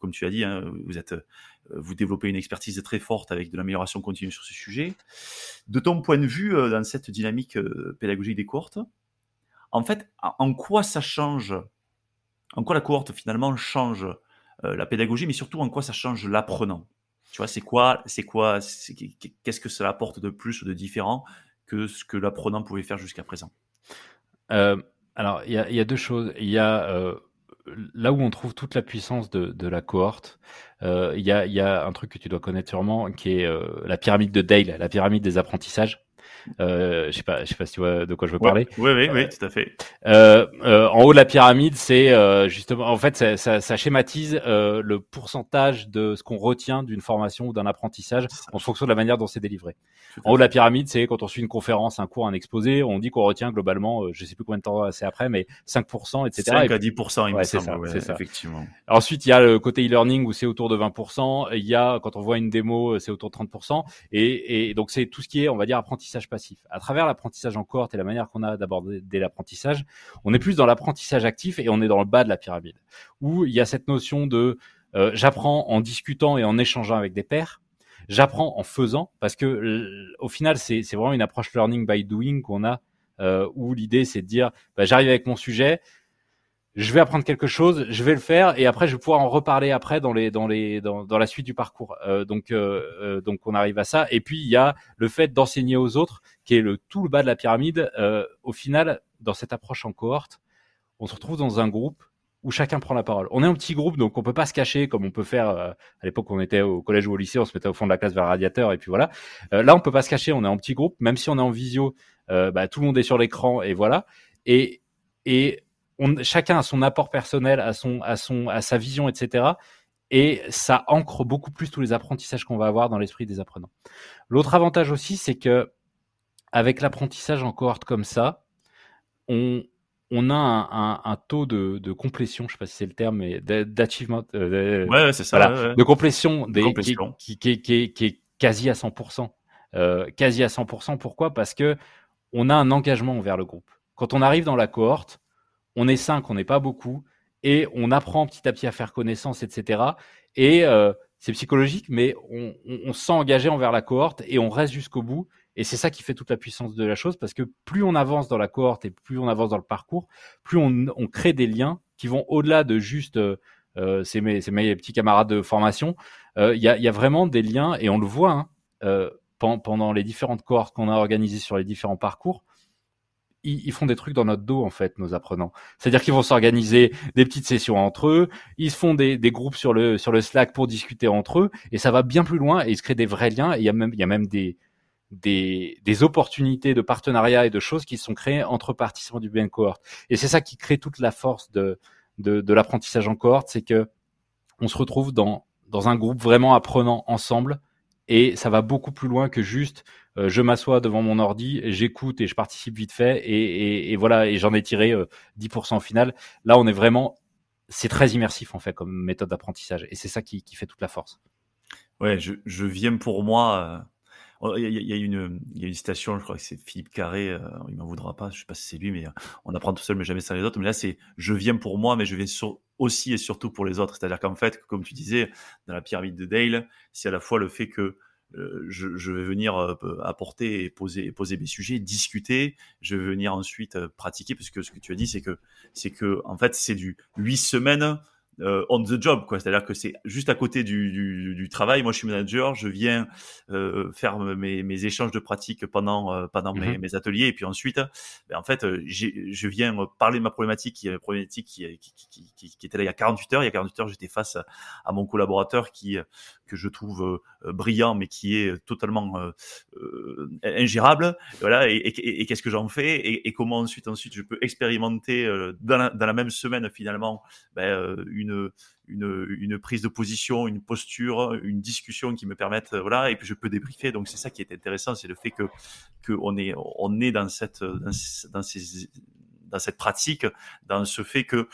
comme tu as dit, hein, vous êtes, vous développez une expertise très forte avec de l'amélioration continue sur ce sujet. De ton point de vue, dans cette dynamique pédagogique des cohortes, en fait, en quoi ça change, en quoi la cohorte finalement change la pédagogie, mais surtout en quoi ça change l'apprenant? Tu vois, c'est quoi, c'est quoi, qu'est-ce que cela apporte de plus ou de différent que ce que l'apprenant pouvait faire jusqu'à présent? Euh, Alors, il y, a, deux choses. Il y a euh, là où on trouve toute la puissance de, la cohorte. Euh, il y, a, un truc que tu dois connaître sûrement, qui est la pyramide de Dale, la pyramide des apprentissages. Euh, je sais pas, je sais pas si tu vois de quoi je veux parler. Oui, oui, oui, tout à fait. Euh, euh, en haut de la pyramide, c'est euh, justement, en fait, ça, ça, ça schématise euh, le pourcentage de ce qu'on retient d'une formation ou d'un apprentissage en fonction de la manière dont c'est délivré. En haut de la pyramide, c'est quand on suit une conférence, un cours, un exposé, on dit qu'on retient globalement, je sais plus combien de temps c'est après, mais 5%, etc. 5 à 10%, il ouais, me semble. Ça, ouais, ça. Effectivement. Ensuite, il y a le côté e-learning où c'est autour de 20%. Il y a, quand on voit une démo, c'est autour de 30%. Et, et donc, c'est tout ce qui est, on va dire, apprentissage passif. À travers l'apprentissage en cohorte et la manière qu'on a d'aborder l'apprentissage, on est plus dans l'apprentissage actif et on est dans le bas de la pyramide, où il y a cette notion de euh, j'apprends en discutant et en échangeant avec des pairs, j'apprends en faisant, parce que au final, c'est vraiment une approche learning by doing qu'on a, euh, où l'idée c'est de dire bah, j'arrive avec mon sujet, je vais apprendre quelque chose, je vais le faire et après je vais pouvoir en reparler après dans les dans les dans, la suite du parcours. Euh, donc euh, euh, donc on arrive à ça et puis il y a le fait d'enseigner aux autres qui est le tout le bas de la pyramide. Euh, au final, dans cette approche en cohorte, on se retrouve dans un groupe où chacun prend la parole. On est un petit groupe, donc on peut pas se cacher comme on peut faire euh, à l'époque on était au collège ou au lycée, on se mettait au fond de la classe vers le radiateur et puis voilà. Euh, là on peut pas se cacher, on est en petit groupe, même si on est en visio, bah, tout le monde est sur l'écran et voilà. Et et on, chacun a son apport personnel, à son, à son, à sa vision, etc. Et ça ancre beaucoup plus tous les apprentissages qu'on va avoir dans l'esprit des apprenants. L'autre avantage aussi, c'est que avec l'apprentissage en cohorte comme ça, on, on a un, un, un taux de, de, complétion, je sais pas si c'est le terme, mais d'achievement, euh, ouais, c'est ça, voilà, ouais, ouais. de complétion, des, complétion. Qui, qui, qui, qui, est quasi à 100%. Euh, quasi à 100%. Pourquoi? Parce que on a un engagement envers le groupe. Quand on arrive dans la cohorte, on est cinq, on n'est pas beaucoup, et on apprend petit à petit à faire connaissance, etc. Et euh, c'est psychologique, mais on, on, on se sent engagé envers la cohorte et on reste jusqu'au bout. Et c'est ça qui fait toute la puissance de la chose, parce que plus on avance dans la cohorte et plus on avance dans le parcours, plus on, crée des liens qui vont au-delà de juste euh, euh c'est mes, petits camarades de formation. Il euh, y, a, y, a, vraiment des liens, et on le voit, hein, pendant les différentes cohortes qu'on a organisées sur les différents parcours, ils, font des trucs dans notre dos en fait, nos apprenants. C'est-à-dire qu'ils vont s'organiser des petites sessions entre eux, ils se font des, des, groupes sur le sur le Slack pour discuter entre eux, et ça va bien plus loin et ils se créent des vrais liens. Et il y a même il y a même des des, des opportunités de partenariat et de choses qui sont créées entre participants du BN cohort. Et c'est ça qui crée toute la force de de, de l'apprentissage en cohorte, c'est que on se retrouve dans dans un groupe vraiment apprenant ensemble et ça va beaucoup plus loin que juste euh, je m'assois devant mon ordi, j'écoute et je participe vite fait et, voilà et j'en ai tiré 10% euh, au final. Là, on est vraiment, c'est très immersif en fait comme méthode d'apprentissage et c'est ça qui, fait toute la force. Ouais, je, viens pour moi. Euh, il y, a, une, il y a une citation, je crois que c'est Philippe Carré, euh, il m'en voudra pas, je sais pas si c'est lui, mais on apprend tout seul, mais jamais sans les autres. Mais là, c'est je viens pour moi, mais je viens aussi et surtout pour les autres. C'est-à-dire qu'en fait, comme tu disais, dans la pyramide de Dale, c'est à la fois le fait que euh, je, vais venir euh, apporter et poser, poser mes sujets, discuter. Je vais venir ensuite euh, pratiquer, parce que ce que tu as dit, c'est que, c'est que, en fait, c'est du huit semaines euh, on the job, quoi. C'est-à-dire que c'est juste à côté du, du, du, travail. Moi, je suis manager, je viens euh, faire mes, mes, échanges de pratiques pendant euh, pendant mes, mhm. mes, ateliers, et puis ensuite, ben, en fait, je viens parler de ma problématique, qui est une problématique qui, qui, qui, qui, était là il y a 48 heures. Il y a 48 heures, j'étais face à, mon collaborateur qui que je trouve brillant, mais qui est totalement ingérable. Voilà. Et, qu'est-ce que j'en fais et, comment ensuite ensuite je peux expérimenter dans la, même semaine finalement ben, une une, prise de position, une posture, une discussion qui me permettent, voilà, et puis je peux débriefer. Donc c'est ça qui est intéressant, c'est le fait que qu'on est on est dans cette dans, ces, dans cette pratique, dans ce fait que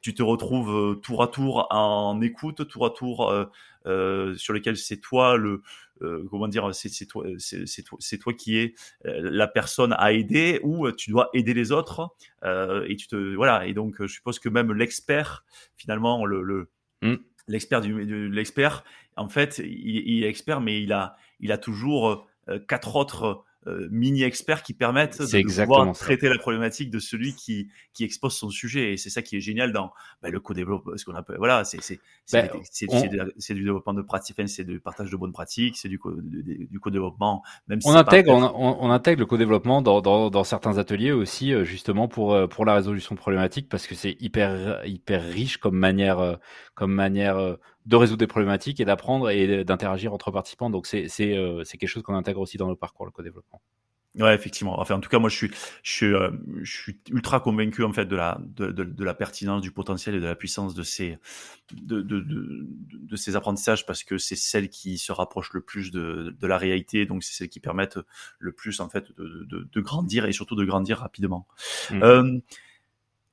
tu te retrouves euh, tour à tour en écoute, tour à tour euh, euh, sur lequel c'est toi le euh, comment dire c'est toi c'est toi c'est toi qui est euh, la personne à aider ou tu dois aider les autres et tu te voilà et donc je suppose que même l'expert finalement le, le mmh. l'expert du, l'expert en fait il, il, est expert mais il a il a toujours quatre autres euh, mini-experts qui permettent de pouvoir traiter la problématique de celui qui, qui expose son sujet. Et c'est ça qui est génial dans bah, le co-développement, ce qu'on appelle, voilà, c'est c'est c'est ben, du développement de pratiques, c'est du partage de bonnes pratiques, c'est du co, du co-développement. Même on intègre, on, on, intègre le co-développement dans, dans, dans, certains ateliers aussi, euh, justement pour euh, pour la résolution de problématiques, parce que c'est hyper hyper riche comme manière comme manière de résoudre des problématiques et d'apprendre et d'interagir entre participants. Donc c'est c'est euh, c'est quelque chose qu'on intègre aussi dans le parcours le co-développement. Ouais, effectivement. Enfin, en tout cas, moi, je suis, je suis, euh, je suis ultra convaincu en fait de la, de, de, de, la pertinence, du potentiel et de la puissance de ces, de, de, de, ces apprentissages parce que c'est celles qui se rapprochent le plus de, de la réalité. Donc, c'est celles qui permettent le plus en fait de, de, de grandir et surtout de grandir rapidement. Mmh. Euh,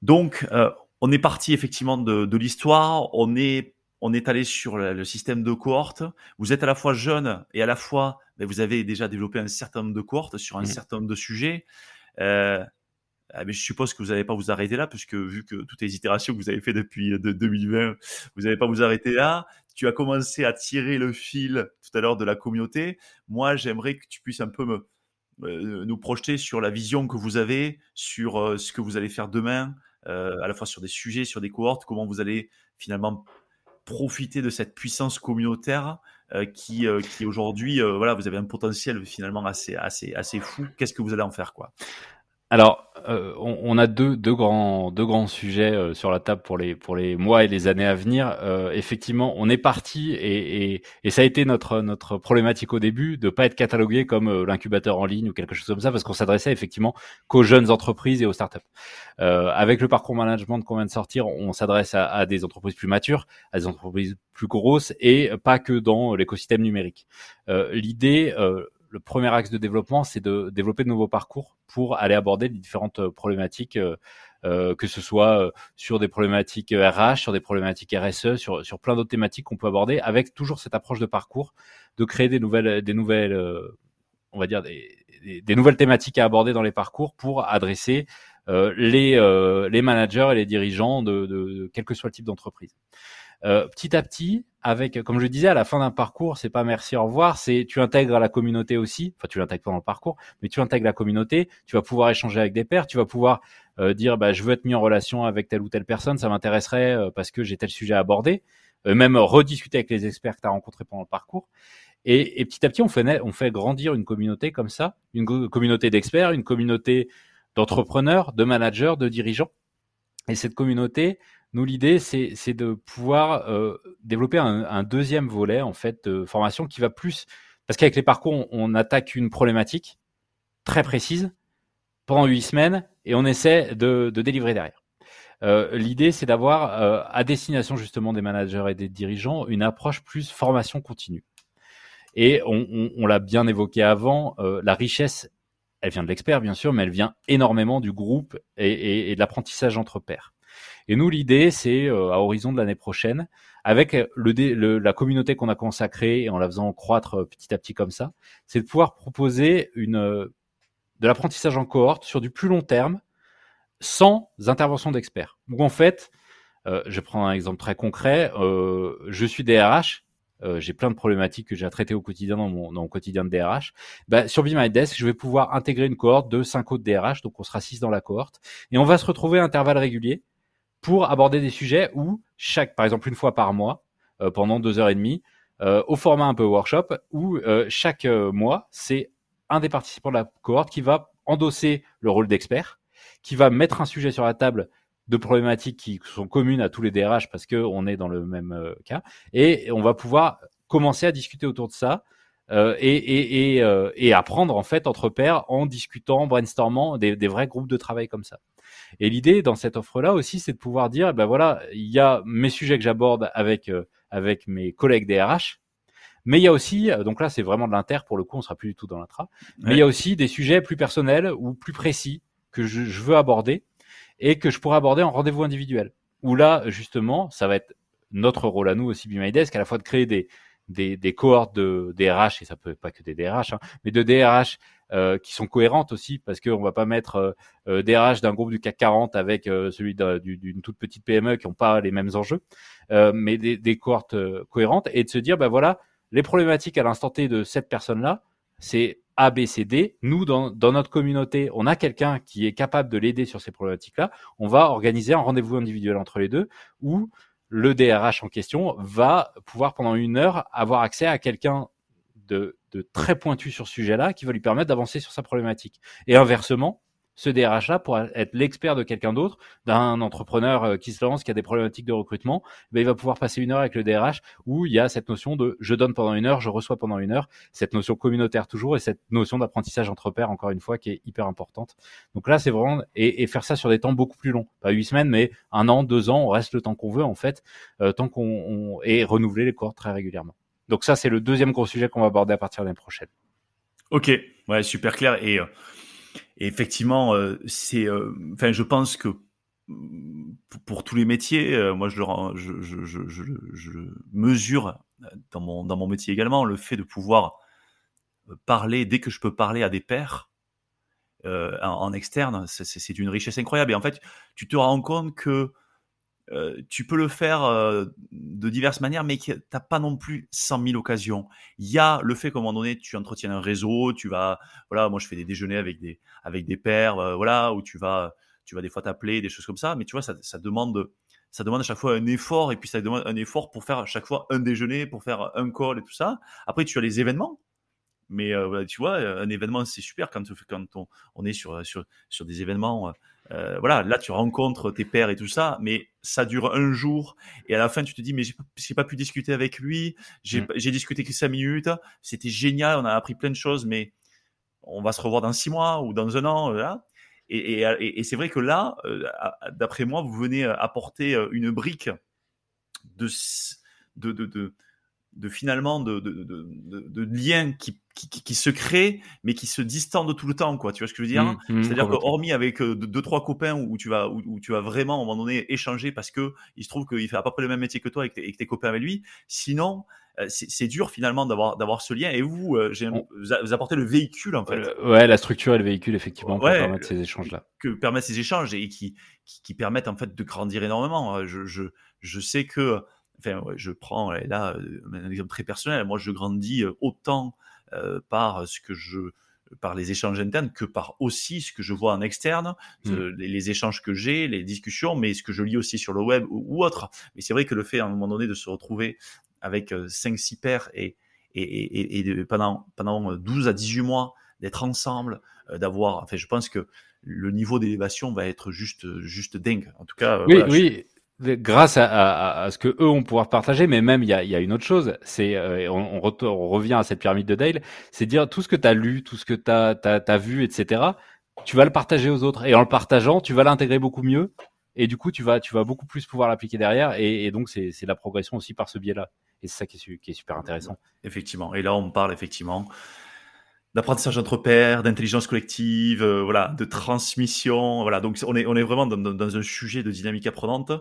donc, euh, on est parti effectivement de, de l'histoire. On est on est allé sur le, système de cohorte. Vous êtes à la fois jeune et à la fois, ben, vous avez déjà développé un certain nombre de cohortes sur un mmh. certain nombre de sujets. Euh, ah, mais je suppose que vous n'allez pas vous arrêter là, puisque vu que toutes les itérations que vous avez fait depuis de 2020, vous n'allez pas vous arrêter là. Tu as commencé à tirer le fil tout à l'heure de la communauté. Moi, j'aimerais que tu puisses un peu me, euh, nous projeter sur la vision que vous avez, sur euh, ce que vous allez faire demain, euh, à la fois sur des sujets, sur des cohortes, comment vous allez finalement profiter de cette puissance communautaire euh, qui, euh, qui aujourd'hui, euh, voilà, vous avez un potentiel finalement assez, assez, assez fou. Qu'est-ce que vous allez en faire, quoi? Alors, euh, on, on, a deux, deux, grands, deux grands sujets euh, sur la table pour les, pour les mois et les années à venir. Euh, effectivement, on est parti et, et, et, ça a été notre, notre problématique au début de pas être catalogué comme l'incubateur en ligne ou quelque chose comme ça parce qu'on s'adressait effectivement qu'aux jeunes entreprises et aux startups. avec le parcours management qu'on vient de sortir, on s'adresse à, à, des entreprises plus matures, à des entreprises plus grosses et pas que dans l'écosystème numérique. L'idée le premier axe de développement, c'est de développer de nouveaux parcours pour aller aborder les différentes euh, problématiques, euh, euh, que ce soit sur des problématiques RH, sur des problématiques RSE, sur, sur plein d'autres thématiques qu'on peut aborder, avec toujours cette approche de parcours, de créer des nouvelles, des nouvelles, on va dire des, nouvelles thématiques à aborder dans les parcours pour adresser les, les managers et les dirigeants de, de quel que soit le type d'entreprise. Euh, petit à petit, avec, comme je disais, à la fin d'un parcours, c'est pas merci, au revoir, c'est tu intègres la communauté aussi. Enfin, tu l'intègres pendant le parcours, mais tu intègres la communauté. Tu vas pouvoir échanger avec des pairs. Tu vas pouvoir euh, dire, bah, je veux être mis en relation avec telle ou telle personne. Ça m'intéresserait euh, parce que j'ai tel sujet à aborder. même rediscuter avec les experts que tu as rencontrés pendant le parcours. Et, petit à petit, on fait, on fait grandir une communauté comme ça, une communauté d'experts, une communauté d'entrepreneurs, de managers, de dirigeants. Et cette communauté, nous, l'idée, c'est de pouvoir euh, développer un, deuxième volet en fait de formation qui va plus parce qu'avec les parcours, on, attaque une problématique très précise pendant huit semaines et on essaie de, délivrer derrière. Euh, l'idée, c'est d'avoir euh, à destination justement des managers et des dirigeants une approche plus formation continue. Et on, l'a bien évoqué avant, la richesse, elle vient de l'expert bien sûr, mais elle vient énormément du groupe et, de l'apprentissage entre pairs. Et nous, l'idée, c'est euh, à horizon de l'année prochaine, avec le, la communauté qu'on a créer et en la faisant croître euh, petit à petit comme ça, c'est de pouvoir proposer une, de l'apprentissage en cohorte sur du plus long terme, sans intervention d'experts. Où en fait, je prends un exemple très concret, je suis DRH, euh, j'ai plein de problématiques que j'ai à traiter au quotidien dans mon, dans mon quotidien de DRH. Bah, sur Be My Desk, je vais pouvoir intégrer une cohorte de 5 autres DRH, donc on sera 6 dans la cohorte, et on va se retrouver à intervalles réguliers pour aborder des sujets où chaque, par exemple une fois par mois, euh, pendant deux heures et demie, euh, au format un peu workshop, où chaque mois, c'est un des participants de la cohorte qui va endosser le rôle d'expert, qui va mettre un sujet sur la table de problématiques qui sont communes à tous les DRH parce qu'on est dans le même euh, cas. Et on va pouvoir commencer à discuter autour de ça euh, et, et, euh, et, apprendre en fait entre pairs en discutant, brainstormant des, des vrais groupes de travail comme ça. Et l'idée dans cette offre-là aussi, c'est de pouvoir dire, ben voilà, il y a mes sujets que j'aborde avec avec mes collègues DRH, mais il y a aussi, donc là c'est vraiment de l'inter pour le coup, on sera plus du tout dans l'intra, mais il y a aussi des sujets plus personnels ou plus précis que je, je veux aborder et que je pourrais aborder en rendez-vous individuel. Où là, justement, ça va être notre rôle à nous aussi, Desk, à la fois de créer des, des, des cohortes de DRH, et ça peut pas que des DRH, hein, mais de DRH euh, qui sont cohérentes aussi, parce qu'on va pas mettre euh, euh DRH d'un groupe du CAC 40 avec euh, celui d'une toute petite PME qui n'ont pas les mêmes enjeux, euh, mais des, des cohortes cohérentes, et de se dire, ben voilà, les problématiques à l'instant T de cette personne-là, c'est a, B, C, D. Nous, dans, dans notre communauté, on a quelqu'un qui est capable de l'aider sur ces problématiques-là. On va organiser un rendez-vous individuel entre les deux où le DRH en question va pouvoir pendant une heure avoir accès à quelqu'un de, de très pointu sur ce sujet-là qui va lui permettre d'avancer sur sa problématique. Et inversement, ce DRH-là pourra être l'expert de quelqu'un d'autre, d'un entrepreneur euh, qui se lance, qui a des problématiques de recrutement, ben, il va pouvoir passer une heure avec le DRH où il y a cette notion de je donne pendant une heure, je reçois pendant une heure, cette notion communautaire toujours et cette notion d'apprentissage entre pairs encore une fois qui est hyper importante. Donc là, c'est vraiment et, faire ça sur des temps beaucoup plus longs, pas huit semaines, mais un an, deux ans, on reste le temps qu'on veut en fait, euh, tant qu'on on, et renouveler les cours très régulièrement. Donc ça, c'est le deuxième gros sujet qu'on va aborder à partir de l'année prochaine. Ok, ouais, super clair et euh, effectivement, euh, c'est, euh, enfin, je pense que pour tous les métiers, moi je, le, je, mesure dans mon, dans mon métier également le fait de pouvoir parler dès que je peux parler à des pairs en, en, externe, c'est une richesse incroyable. Et en fait, tu te rends compte que euh, tu peux le faire euh, de diverses manières, mais tu n'as pas non plus 100 000 occasions. Il y a le fait qu'à un moment donné, tu entretiens un réseau, tu vas, voilà, moi je fais des déjeuners avec des, avec des euh, voilà, où tu vas, tu vas des fois t'appeler, des choses comme ça, mais tu vois, ça, demande, ça demande à chaque fois un effort, et puis ça demande un effort pour faire à chaque fois un déjeuner, pour faire un call et tout ça. Après, tu as les événements, mais tu vois, un événement, c'est super quand, quand on, on est sur, sur, sur des événements euh, voilà, là tu rencontres tes pères et tout ça, mais ça dure un jour et à la fin tu te dis mais j'ai pas pu discuter avec lui, j'ai mm. discuté que cinq minutes, c'était génial, on a appris plein de choses, mais on va se revoir dans six mois ou dans un an, voilà. Et, et, et c'est vrai que là, euh, d'après moi, vous venez apporter euh, une brique de, de, de, de de finalement de, de, de, de liens qui, qui, qui, se créent mais qui se distendent tout le temps quoi. Tu vois ce que je veux dire? Mmh, mmh, c'est-à-dire que hormis avec euh, deux trois copains où tu vas où, tu vas vraiment à un moment donné échanger parce que il se trouve qu'il fait à peu près le même métier que toi et que, tes copains avec lui sinon euh, c'est dur finalement d'avoir d'avoir ce lien. Et vous euh, vous apportez le véhicule en fait. Ouais la structure et le véhicule effectivement pour permettre ces échanges là que permettent ces échanges et qui, qui, qui permettent en fait de grandir énormément. Je je, je sais que enfin, je prends là euh, un exemple très personnel. Moi, je grandis euh, autant euh, par ce que je par les échanges internes que par aussi ce que je vois en externe, Mm. les, les échanges que j'ai, les discussions, mais ce que je lis aussi sur le web ou, ou autre. Mais c'est vrai que le fait à un moment donné de se retrouver avec 5-6 pairs et, et, et, et de, pendant, pendant 12 à 18 mois d'être ensemble, euh, d'avoir. Enfin, je pense que le niveau d'élévation va être juste, juste dingue. En tout cas, euh, Oui, voilà, je- oui. Grâce à, à- à ce que eux vont pouvoir partager, mais même il y a, y a une autre chose, c'est euh, on, on revient à cette pyramide de Dale, c'est dire tout ce que tu as lu, tout ce que tu as, vu, etc. Tu vas le partager aux autres et en le partageant, tu vas l'intégrer beaucoup mieux et du coup tu vas tu vas beaucoup plus pouvoir l'appliquer derrière et, donc c'est la progression aussi par ce biais-là et c'est ça qui est, qui est super intéressant. Effectivement. Et là, on parle effectivement d'apprentissage entre pairs, d'intelligence collective, euh, voilà, de transmission. Voilà, donc on est, on est vraiment dans, un sujet de dynamique apprenante.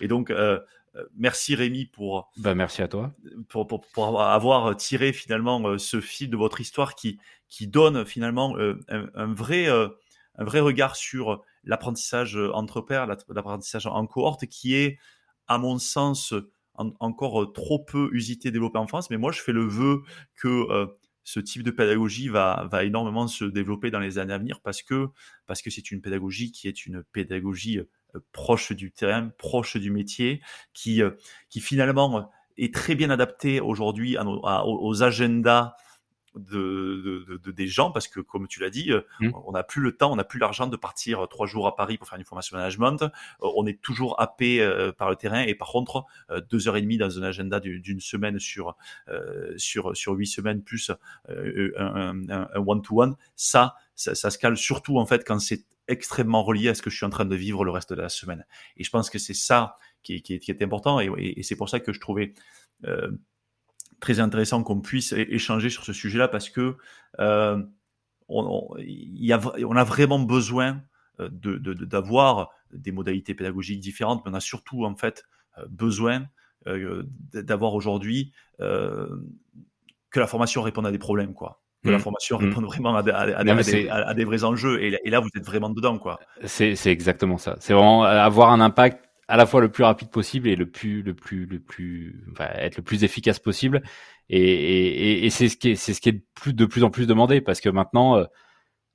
Et donc, euh, euh, merci Rémi pour, Bah merci à toi. pour, pour, pour avoir- tiré finalement ce fil de votre histoire qui, qui donne finalement un, un vrai, un vrai regard sur l'apprentissage entre pairs, l'app- l'apprentissage en cohorte, qui est, à mon sens, en- encore trop peu usité, développé en France. Mais moi, je fais le vœu que ce type de pédagogie va, va énormément se développer dans les années à venir parce que parce que c'est une pédagogie qui est une pédagogie euh, proche du terrain, proche du métier, qui, euh, qui finalement euh, est très bien adaptée aujourd'hui aux agendas de, de- de- de- des gens parce que comme tu l'as dit, euh, Mm. on n'a plus le temps, on n'a plus l'argent de partir euh, trois jours à Paris pour faire une formation management. Euh, on est toujours happé euh, par le terrain et par contre euh, deux heures et demie dans un agenda du- d'une semaine sur euh, sur sur huit semaines plus un one-to-one, ça, ça ça se cale surtout en fait quand c'est extrêmement relié à ce que je suis en train de vivre le reste de la semaine. Et je pense que c'est ça qui est, qui est, qui est important et, et- et c'est pour ça que je trouvais euh, très intéressant qu'on puisse échanger sur ce sujet-là parce que euh, on, on- il y a, vra- on a vraiment besoin euh, de, de- de- d'avoir des modalités pédagogiques différentes, mais on a surtout en fait euh, besoin euh, d'avoir aujourd'hui euh, que la formation réponde à des problèmes, quoi. Que la Mm. formation Mm. réponde vraiment à, des- à- à- Non, à mais des, c'est- à- à des vrais enjeux. Et, là- et là, vous êtes vraiment dedans, quoi. C'est exactement ça. C'est vraiment avoir un impact à la fois le plus rapide possible et le plus le plus le plus être le plus efficace possible. Et, c'est ce qui est c'est ce qui est de plus en plus demandé parce que maintenant, euh,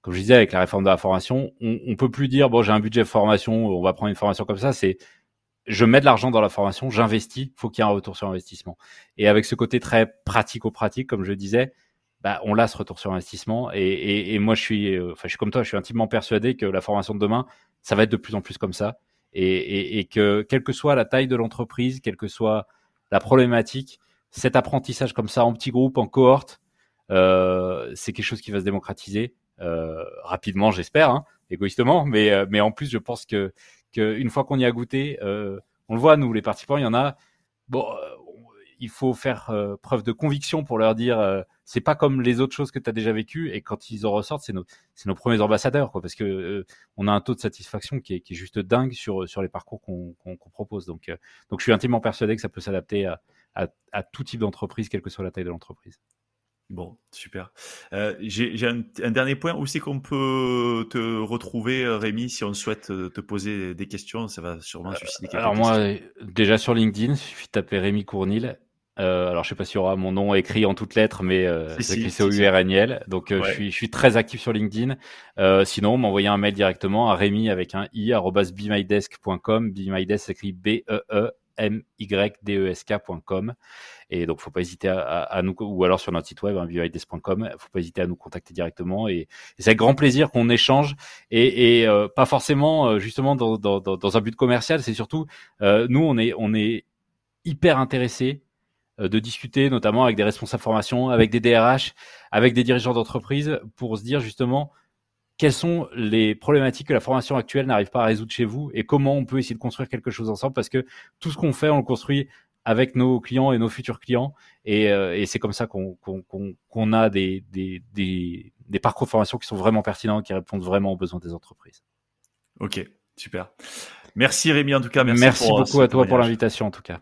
comme je disais avec la réforme de la formation, on, on peut plus dire bon j'ai un budget formation, on va prendre une formation comme ça. C'est je mets de l'argent dans la formation, j'investis, faut qu'il y ait un retour sur investissement. Et avec ce côté très pratico-pratique, comme je disais, bah, on a ce retour sur investissement. Et, et, et moi, je suis, euh, enfin, je suis comme toi, je suis intimement persuadé que la formation de demain, ça va être de plus en plus comme ça. Et, et, et que, quelle que soit la taille de l'entreprise, quelle que soit la problématique, cet apprentissage comme ça, en petits groupes, en cohorte, euh, c'est quelque chose qui va se démocratiser euh, rapidement, j'espère, hein, égoïstement. Mais, euh, mais en plus, je pense que, que une fois qu'on y a goûté, euh, on le voit, nous, les participants, il y en a. Bon, il faut faire euh, preuve de conviction pour leur dire euh, c'est pas comme les autres choses que tu as déjà vécues et quand ils en ressortent c'est nos c'est nos premiers ambassadeurs quoi parce que euh, on a un taux de satisfaction qui est, qui est juste dingue sur sur les parcours qu'on propose donc euh, donc je suis intimement persuadé que ça peut s'adapter à, à à tout type d'entreprise quelle que soit la taille de l'entreprise Bon, super. Euh, J'ai un, un dernier point. Où c'est qu'on peut te retrouver, Rémi, si on souhaite te poser des questions? Ça va sûrement susciter quelques alors questions. moi déjà sur LinkedIn il suffit de taper Rémi Cournil euh, alors je sais pas s'il y aura mon nom écrit en toutes lettres, mais euh, c'est si, écrit si. URNL. Donc euh, Ouais. je suis je suis très actif sur LinkedIn. Sinon m'envoyer un mail directement à Rémi avec un i bemydesk.com. Bemydesk s'écrit b e e m y d e s k.com. Et donc faut pas hésiter à, à, à nous ou alors sur notre site web hein, bemydesk.com. Faut pas hésiter à nous contacter directement et, et c'est avec grand plaisir qu'on échange et, et pas forcément justement dans, dans, dans, dans un but commercial. C'est surtout nous on est on est hyper intéressés de discuter notamment avec des responsables formation, avec des DRH, avec des dirigeants d'entreprise pour se dire justement quelles sont les problématiques que la formation actuelle n'arrive pas à résoudre chez vous et comment on peut essayer de construire quelque chose ensemble parce que tout ce qu'on fait, on le construit avec nos clients et nos futurs clients et, euh, et c'est comme ça qu'on qu'on qu'on a des, des, des, des parcours de formation qui sont vraiment pertinents, qui répondent vraiment aux besoins des entreprises. Ok, super. Merci Rémi en tout cas. Merci, Merci, pour, euh, beaucoup à toi pour l'invitation en tout cas.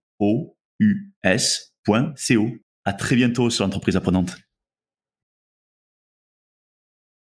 o u s.co. À très bientôt sur l'entreprise apprenante.